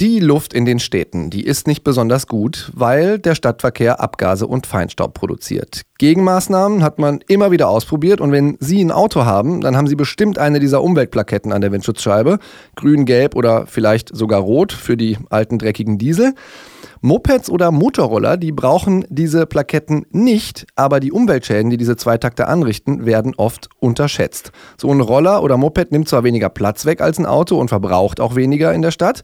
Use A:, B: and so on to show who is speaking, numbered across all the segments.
A: Die Luft in den Städten, die ist nicht besonders gut, weil der Stadtverkehr Abgase und Feinstaub produziert. Gegenmaßnahmen hat man immer wieder ausprobiert und wenn Sie ein Auto haben, dann haben Sie bestimmt eine dieser Umweltplaketten an der Windschutzscheibe. Grün, gelb oder vielleicht sogar rot für die alten dreckigen Diesel. Mopeds oder Motorroller, die brauchen diese Plaketten nicht, aber die Umweltschäden, die diese Zweitakter anrichten, werden oft unterschätzt. So ein Roller oder Moped nimmt zwar weniger Platz weg als ein Auto und verbraucht auch weniger in der Stadt,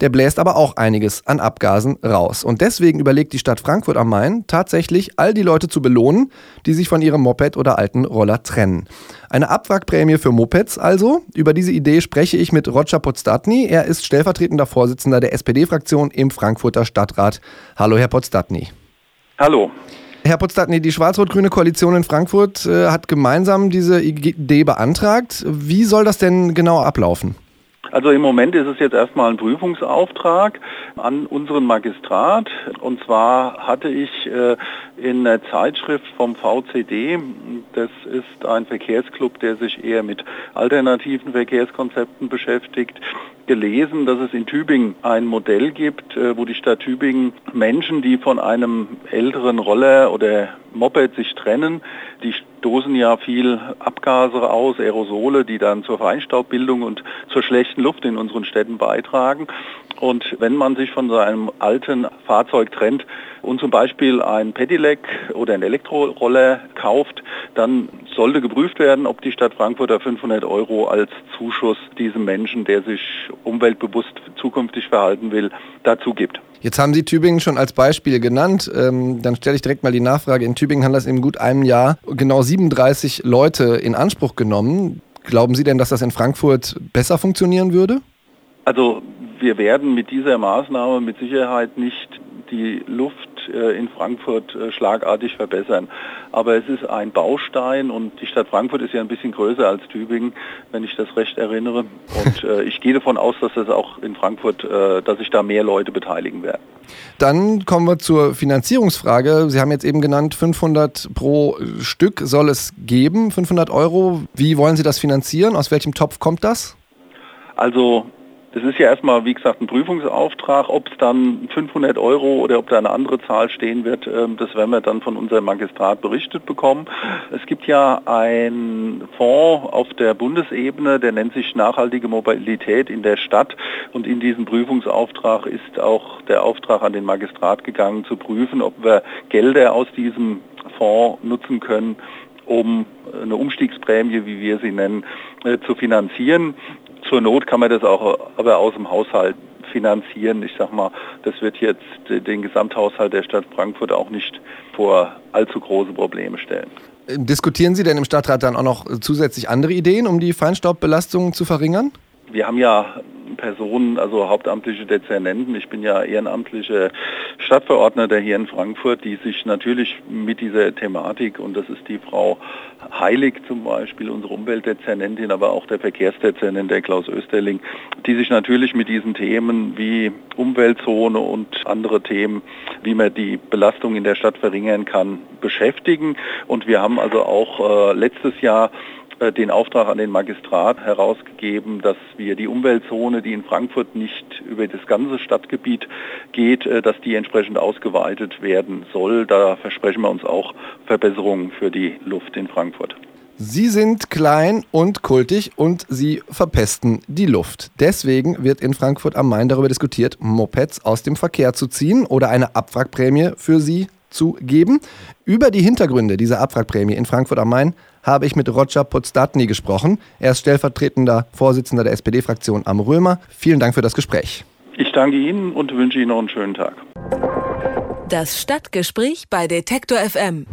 A: der bläst aber auch einiges an Abgasen raus. Und deswegen überlegt die Stadt Frankfurt am Main tatsächlich, all die Leute zu belohnen, die sich von ihrem Moped oder alten Roller trennen. Eine Abwrackprämie für Mopeds also. Über diese Idee spreche ich mit Roger Podstatny. Er ist stellvertretender Vorsitzender der SPD-Fraktion im Frankfurter Stadtrat. Hallo, Herr Podstatny.
B: Hallo.
A: Herr Podstatny, die schwarz-rot-grüne Koalition in Frankfurt äh, hat gemeinsam diese Idee beantragt. Wie soll das denn genau ablaufen?
B: Also im Moment ist es jetzt erstmal ein Prüfungsauftrag an unseren Magistrat. Und zwar hatte ich äh, in der Zeitschrift vom VCD, das ist ein Verkehrsclub, der sich eher mit alternativen Verkehrskonzepten beschäftigt, gelesen, dass es in Tübingen ein Modell gibt, äh, wo die Stadt Tübingen Menschen, die von einem älteren Roller oder Moped sich trennen, die stoßen ja viel Abgase aus, Aerosole, die dann zur Feinstaubbildung und zur schlechten Luft in unseren Städten beitragen. Und wenn man sich von so einem alten Fahrzeug trennt und zum Beispiel ein Pedelec oder ein Elektroroller kauft, dann sollte geprüft werden, ob die Stadt Frankfurt 500 Euro als Zuschuss diesem Menschen, der sich umweltbewusst zukünftig verhalten will, dazu gibt.
A: Jetzt haben Sie Tübingen schon als Beispiel genannt. Ähm, dann stelle ich direkt mal die Nachfrage. In Tübingen haben das in gut einem Jahr genau 37 Leute in Anspruch genommen. Glauben Sie denn, dass das in Frankfurt besser funktionieren würde?
B: Also wir werden mit dieser Maßnahme mit Sicherheit nicht die Luft äh, in Frankfurt äh, schlagartig verbessern. Aber es ist ein Baustein und die Stadt Frankfurt ist ja ein bisschen größer als Tübingen, wenn ich das recht erinnere. Und äh, ich gehe davon aus, dass das auch in Frankfurt, dass sich da mehr Leute beteiligen werden.
A: Dann kommen wir zur Finanzierungsfrage. Sie haben jetzt eben genannt, 500 pro Stück soll es geben, 500 Euro. Wie wollen Sie das finanzieren? Aus welchem Topf kommt das?
B: Also das ist ja erstmal, wie gesagt, ein Prüfungsauftrag. Ob es dann 500 Euro oder ob da eine andere Zahl stehen wird, ähm, das werden wir dann von unserem Magistrat berichtet bekommen. Es gibt ja einen Fonds auf der Bundesebene, der nennt sich nachhaltige Mobilität in der Stadt. Und in diesem Prüfungsauftrag ist auch der Auftrag an den Magistrat gegangen, zu prüfen, ob wir Gelder aus diesem Fonds nutzen können, um eine Umstiegsprämie, wie wir sie nennen, äh, zu finanzieren. Zur Not kann man das auch aber aus dem Haushalt finanzieren. Ich sag mal, das wird jetzt den Gesamthaushalt der Stadt Frankfurt auch nicht vor allzu große Probleme stellen.
A: Diskutieren Sie denn im Stadtrat dann auch noch zusätzlich andere Ideen, um die Feinstaubbelastung zu verringern?
B: Wir haben ja Personen, also hauptamtliche Dezernenten. Ich bin ja ehrenamtlicher Stadtverordneter hier in Frankfurt, die sich natürlich mit dieser Thematik, und das ist die Frau Heilig zum Beispiel, unsere Umweltdezernentin, aber auch der Verkehrsdezernent, der Klaus Österling, die sich natürlich mit diesen Themen wie Umweltzone und andere Themen, wie man die Belastung in der Stadt verringern kann, beschäftigen. Und wir haben also auch äh, letztes Jahr den Auftrag an den Magistrat herausgegeben, dass wir die Umweltzone, die in Frankfurt nicht über das ganze Stadtgebiet geht, äh, dass die entsprechend ausgeweitet werden soll. Da versprechen wir uns auch Verbesserungen für die Luft in Frankfurt.
A: Sie sind klein und kultig und sie verpesten die Luft. Deswegen wird in Frankfurt am Main darüber diskutiert, Mopeds aus dem Verkehr zu ziehen oder eine Abwrackprämie für sie zu geben. Über die Hintergründe dieser Abwrackprämie in Frankfurt am Main habe ich mit Roger Podstatny gesprochen. Er ist stellvertretender Vorsitzender der SPD-Fraktion am Römer. Vielen Dank für das Gespräch.
B: Ich danke Ihnen und wünsche Ihnen noch einen schönen Tag.
C: Das Stadtgespräch bei Detektor FM.